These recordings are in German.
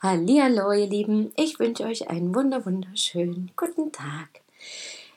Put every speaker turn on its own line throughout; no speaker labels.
Hallihallo, ihr Lieben. Ich wünsche euch einen wunder wunderschönen guten Tag.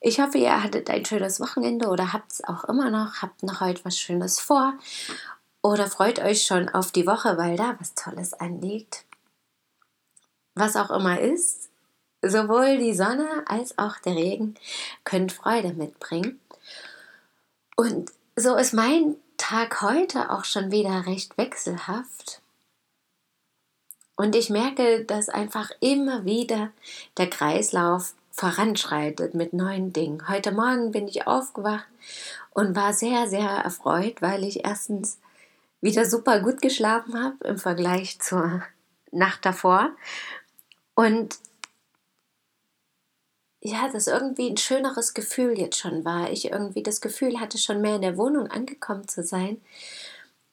Ich hoffe, ihr hattet ein schönes Wochenende oder habt es auch immer noch, habt noch heute was Schönes vor oder freut euch schon auf die Woche, weil da was Tolles anliegt. Was auch immer ist, sowohl die Sonne als auch der Regen können Freude mitbringen. Und so ist mein Tag heute auch schon wieder recht wechselhaft. Und ich merke, dass einfach immer wieder der Kreislauf voranschreitet mit neuen Dingen. Heute Morgen bin ich aufgewacht und war sehr, sehr erfreut, weil ich erstens wieder super gut geschlafen habe im Vergleich zur Nacht davor. Und ja, das irgendwie ein schöneres Gefühl jetzt schon war. Ich irgendwie das Gefühl hatte, schon mehr in der Wohnung angekommen zu sein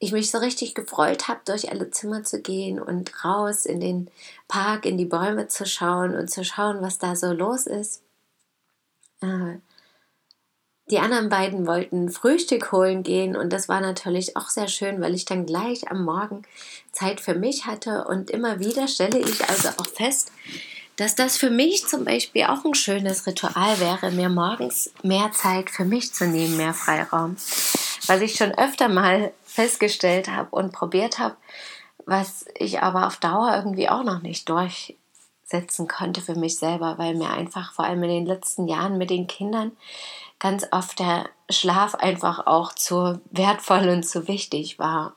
ich mich so richtig gefreut habe, durch alle Zimmer zu gehen und raus in den Park, in die Bäume zu schauen und zu schauen, was da so los ist. Äh, die anderen beiden wollten Frühstück holen gehen und das war natürlich auch sehr schön, weil ich dann gleich am Morgen Zeit für mich hatte und immer wieder stelle ich also auch fest, dass das für mich zum Beispiel auch ein schönes Ritual wäre, mir morgens mehr Zeit für mich zu nehmen, mehr Freiraum. Was ich schon öfter mal festgestellt habe und probiert habe, was ich aber auf Dauer irgendwie auch noch nicht durchsetzen konnte für mich selber, weil mir einfach vor allem in den letzten Jahren mit den Kindern ganz oft der Schlaf einfach auch zu wertvoll und zu wichtig war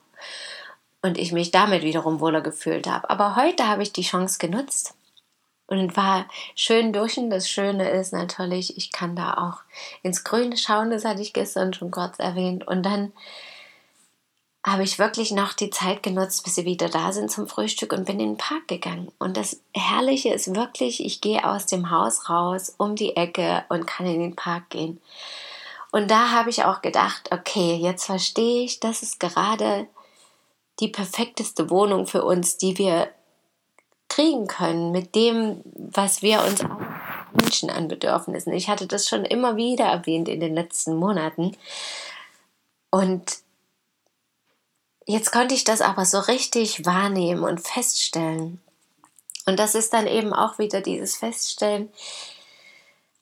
und ich mich damit wiederum wohler gefühlt habe. Aber heute habe ich die Chance genutzt und war schön duschen. Das Schöne ist natürlich, ich kann da auch ins Grüne schauen, das hatte ich gestern schon kurz erwähnt und dann habe ich wirklich noch die Zeit genutzt, bis sie wieder da sind zum Frühstück und bin in den Park gegangen. Und das Herrliche ist wirklich, ich gehe aus dem Haus raus, um die Ecke und kann in den Park gehen. Und da habe ich auch gedacht, okay, jetzt verstehe ich, das ist gerade die perfekteste Wohnung für uns, die wir kriegen können, mit dem, was wir uns auch wünschen an Bedürfnissen. Ich hatte das schon immer wieder erwähnt in den letzten Monaten. Und Jetzt konnte ich das aber so richtig wahrnehmen und feststellen. Und das ist dann eben auch wieder dieses Feststellen,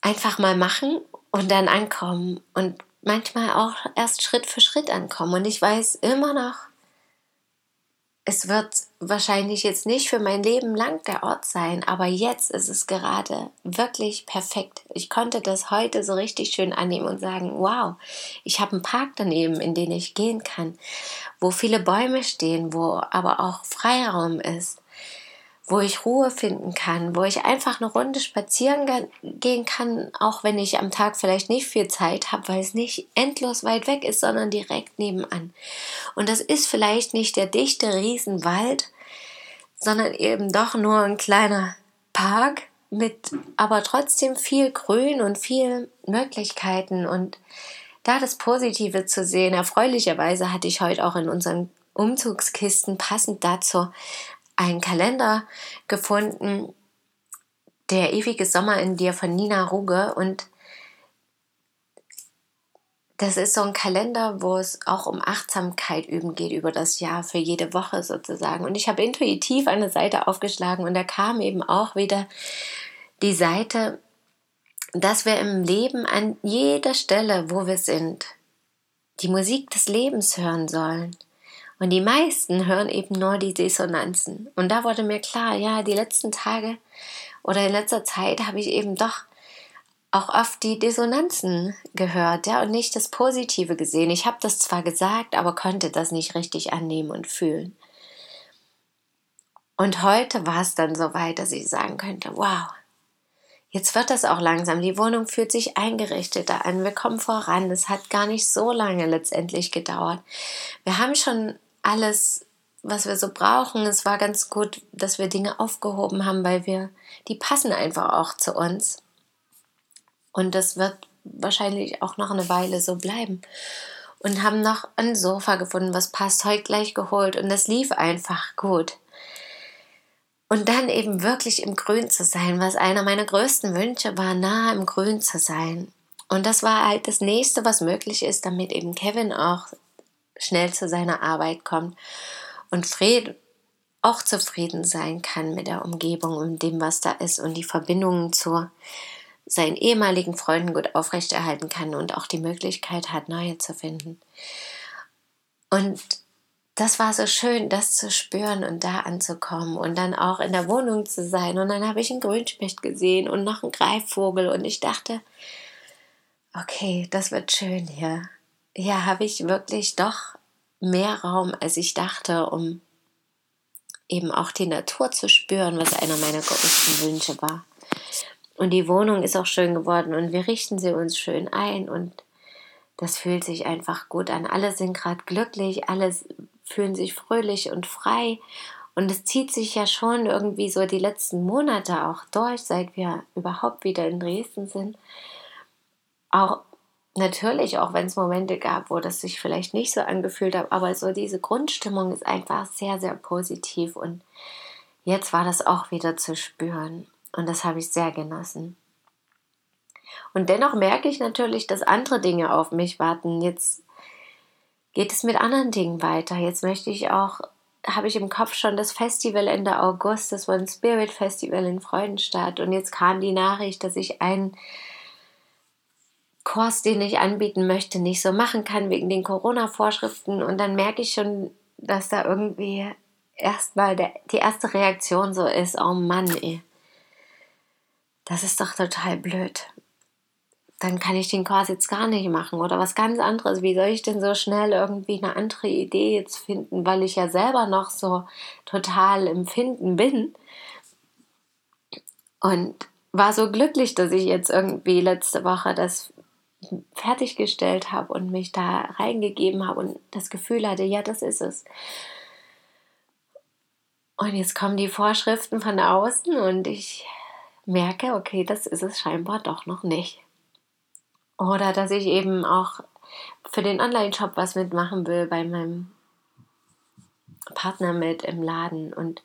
einfach mal machen und dann ankommen und manchmal auch erst Schritt für Schritt ankommen. Und ich weiß immer noch, es wird wahrscheinlich jetzt nicht für mein Leben lang der Ort sein, aber jetzt ist es gerade wirklich perfekt. Ich konnte das heute so richtig schön annehmen und sagen, wow, ich habe einen Park daneben, in den ich gehen kann, wo viele Bäume stehen, wo aber auch Freiraum ist wo ich Ruhe finden kann, wo ich einfach eine Runde spazieren gehen kann, auch wenn ich am Tag vielleicht nicht viel Zeit habe, weil es nicht endlos weit weg ist, sondern direkt nebenan. Und das ist vielleicht nicht der dichte Riesenwald, sondern eben doch nur ein kleiner Park mit aber trotzdem viel Grün und viel Möglichkeiten und da das Positive zu sehen. Erfreulicherweise hatte ich heute auch in unseren Umzugskisten passend dazu einen Kalender gefunden, Der ewige Sommer in dir von Nina Ruge und das ist so ein Kalender, wo es auch um Achtsamkeit üben geht über das Jahr für jede Woche sozusagen. Und ich habe intuitiv eine Seite aufgeschlagen und da kam eben auch wieder die Seite, dass wir im Leben an jeder Stelle, wo wir sind, die Musik des Lebens hören sollen. Und die meisten hören eben nur die Dissonanzen. Und da wurde mir klar, ja, die letzten Tage oder in letzter Zeit habe ich eben doch auch oft die Dissonanzen gehört, ja, und nicht das Positive gesehen. Ich habe das zwar gesagt, aber konnte das nicht richtig annehmen und fühlen. Und heute war es dann so weit, dass ich sagen könnte, wow, jetzt wird das auch langsam. Die Wohnung fühlt sich eingerichteter an. Wir kommen voran. Es hat gar nicht so lange letztendlich gedauert. Wir haben schon alles was wir so brauchen. Es war ganz gut, dass wir Dinge aufgehoben haben, weil wir, die passen einfach auch zu uns. Und das wird wahrscheinlich auch noch eine Weile so bleiben. Und haben noch ein Sofa gefunden, was passt, heute gleich geholt. Und das lief einfach gut. Und dann eben wirklich im Grün zu sein, was einer meiner größten Wünsche war, nah im Grün zu sein. Und das war halt das nächste, was möglich ist, damit eben Kevin auch schnell zu seiner Arbeit kommt und Fred auch zufrieden sein kann mit der Umgebung und dem, was da ist und die Verbindungen zu seinen ehemaligen Freunden gut aufrechterhalten kann und auch die Möglichkeit hat, neue zu finden. Und das war so schön, das zu spüren und da anzukommen und dann auch in der Wohnung zu sein. Und dann habe ich einen Grünspecht gesehen und noch einen Greifvogel und ich dachte, okay, das wird schön hier. Hier habe ich wirklich doch mehr Raum, als ich dachte, um eben auch die Natur zu spüren, was einer meiner größten Wünsche war. Und die Wohnung ist auch schön geworden und wir richten sie uns schön ein und das fühlt sich einfach gut an. Alle sind gerade glücklich, alle fühlen sich fröhlich und frei und es zieht sich ja schon irgendwie so die letzten Monate auch durch, seit wir überhaupt wieder in Dresden sind. Auch natürlich, auch wenn es Momente gab, wo das sich vielleicht nicht so angefühlt hat, aber so diese Grundstimmung ist einfach sehr, sehr positiv und jetzt war das auch wieder zu spüren und das habe ich sehr genossen. Und dennoch merke ich natürlich, dass andere Dinge auf mich warten. Jetzt geht es mit anderen Dingen weiter. Jetzt möchte ich auch, habe ich im Kopf schon das Festival Ende August, das war ein Spirit Festival in Freudenstadt und jetzt kam die Nachricht, dass ich einen Kurs, den ich anbieten möchte, nicht so machen kann wegen den Corona-Vorschriften. Und dann merke ich schon, dass da irgendwie erstmal die erste Reaktion so ist, oh Mann, ey, das ist doch total blöd. Dann kann ich den Kurs jetzt gar nicht machen oder was ganz anderes. Wie soll ich denn so schnell irgendwie eine andere Idee jetzt finden, weil ich ja selber noch so total empfinden bin. Und war so glücklich, dass ich jetzt irgendwie letzte Woche das fertiggestellt habe und mich da reingegeben habe und das Gefühl hatte, ja, das ist es. Und jetzt kommen die Vorschriften von außen und ich merke, okay, das ist es scheinbar doch noch nicht. Oder dass ich eben auch für den Online-Shop was mitmachen will bei meinem Partner mit im Laden und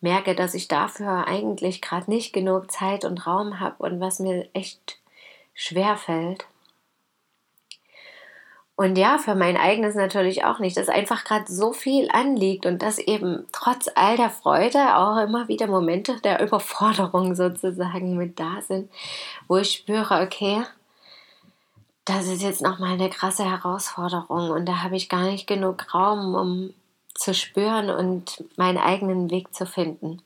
merke, dass ich dafür eigentlich gerade nicht genug Zeit und Raum habe und was mir echt schwer fällt. Und ja, für mein eigenes natürlich auch nicht, dass einfach gerade so viel anliegt und dass eben trotz all der Freude auch immer wieder Momente der Überforderung sozusagen mit da sind, wo ich spüre, okay, das ist jetzt nochmal eine krasse Herausforderung und da habe ich gar nicht genug Raum, um zu spüren und meinen eigenen Weg zu finden.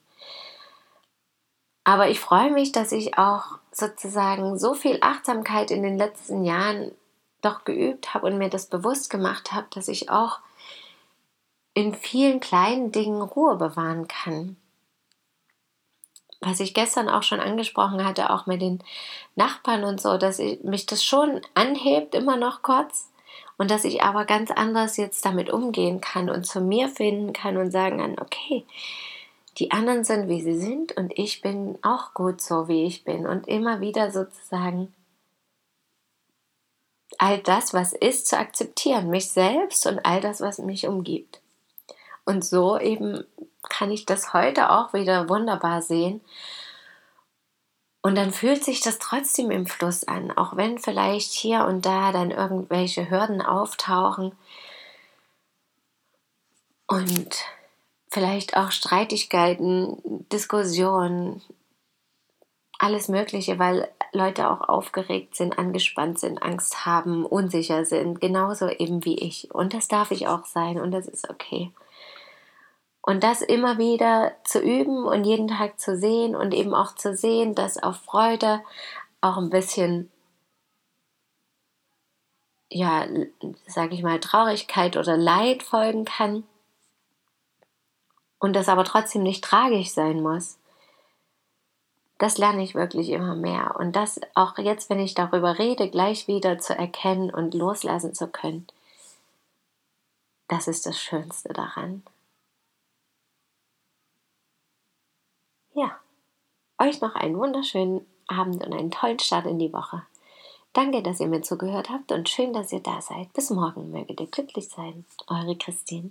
Aber ich freue mich, dass ich auch sozusagen so viel Achtsamkeit in den letzten Jahren doch geübt habe und mir das bewusst gemacht habe, dass ich auch in vielen kleinen Dingen Ruhe bewahren kann. Was ich gestern auch schon angesprochen hatte, auch mit den Nachbarn und so, dass ich, mich das schon anhebt, immer noch kurz, und dass ich aber ganz anders jetzt damit umgehen kann und zu mir finden kann und sagen kann, okay, die anderen sind, wie sie sind und ich bin auch gut so, wie ich bin und immer wieder sozusagen all das, was ist, zu akzeptieren, mich selbst und all das, was mich umgibt. Und so eben kann ich das heute auch wieder wunderbar sehen. Und dann fühlt sich das trotzdem im Fluss an, auch wenn vielleicht hier und da dann irgendwelche Hürden auftauchen und vielleicht auch Streitigkeiten, Diskussionen, alles Mögliche, weil Leute auch aufgeregt sind, angespannt sind, Angst haben, unsicher sind, genauso eben wie ich. Und das darf ich auch sein und das ist okay. Und das immer wieder zu üben und jeden Tag zu sehen und eben auch zu sehen, dass auf Freude auch ein bisschen, ja, sage ich mal, Traurigkeit oder Leid folgen kann. Und das aber trotzdem nicht tragisch sein muss das lerne ich wirklich immer mehr. Und das auch jetzt, wenn ich darüber rede, gleich wieder zu erkennen und loslassen zu können, das ist das Schönste daran. Ja, euch noch einen wunderschönen Abend und einen tollen Start in die Woche. Danke, dass ihr mir zugehört habt und schön, dass ihr da seid. Bis morgen, möget ihr glücklich sein. Eure Christine.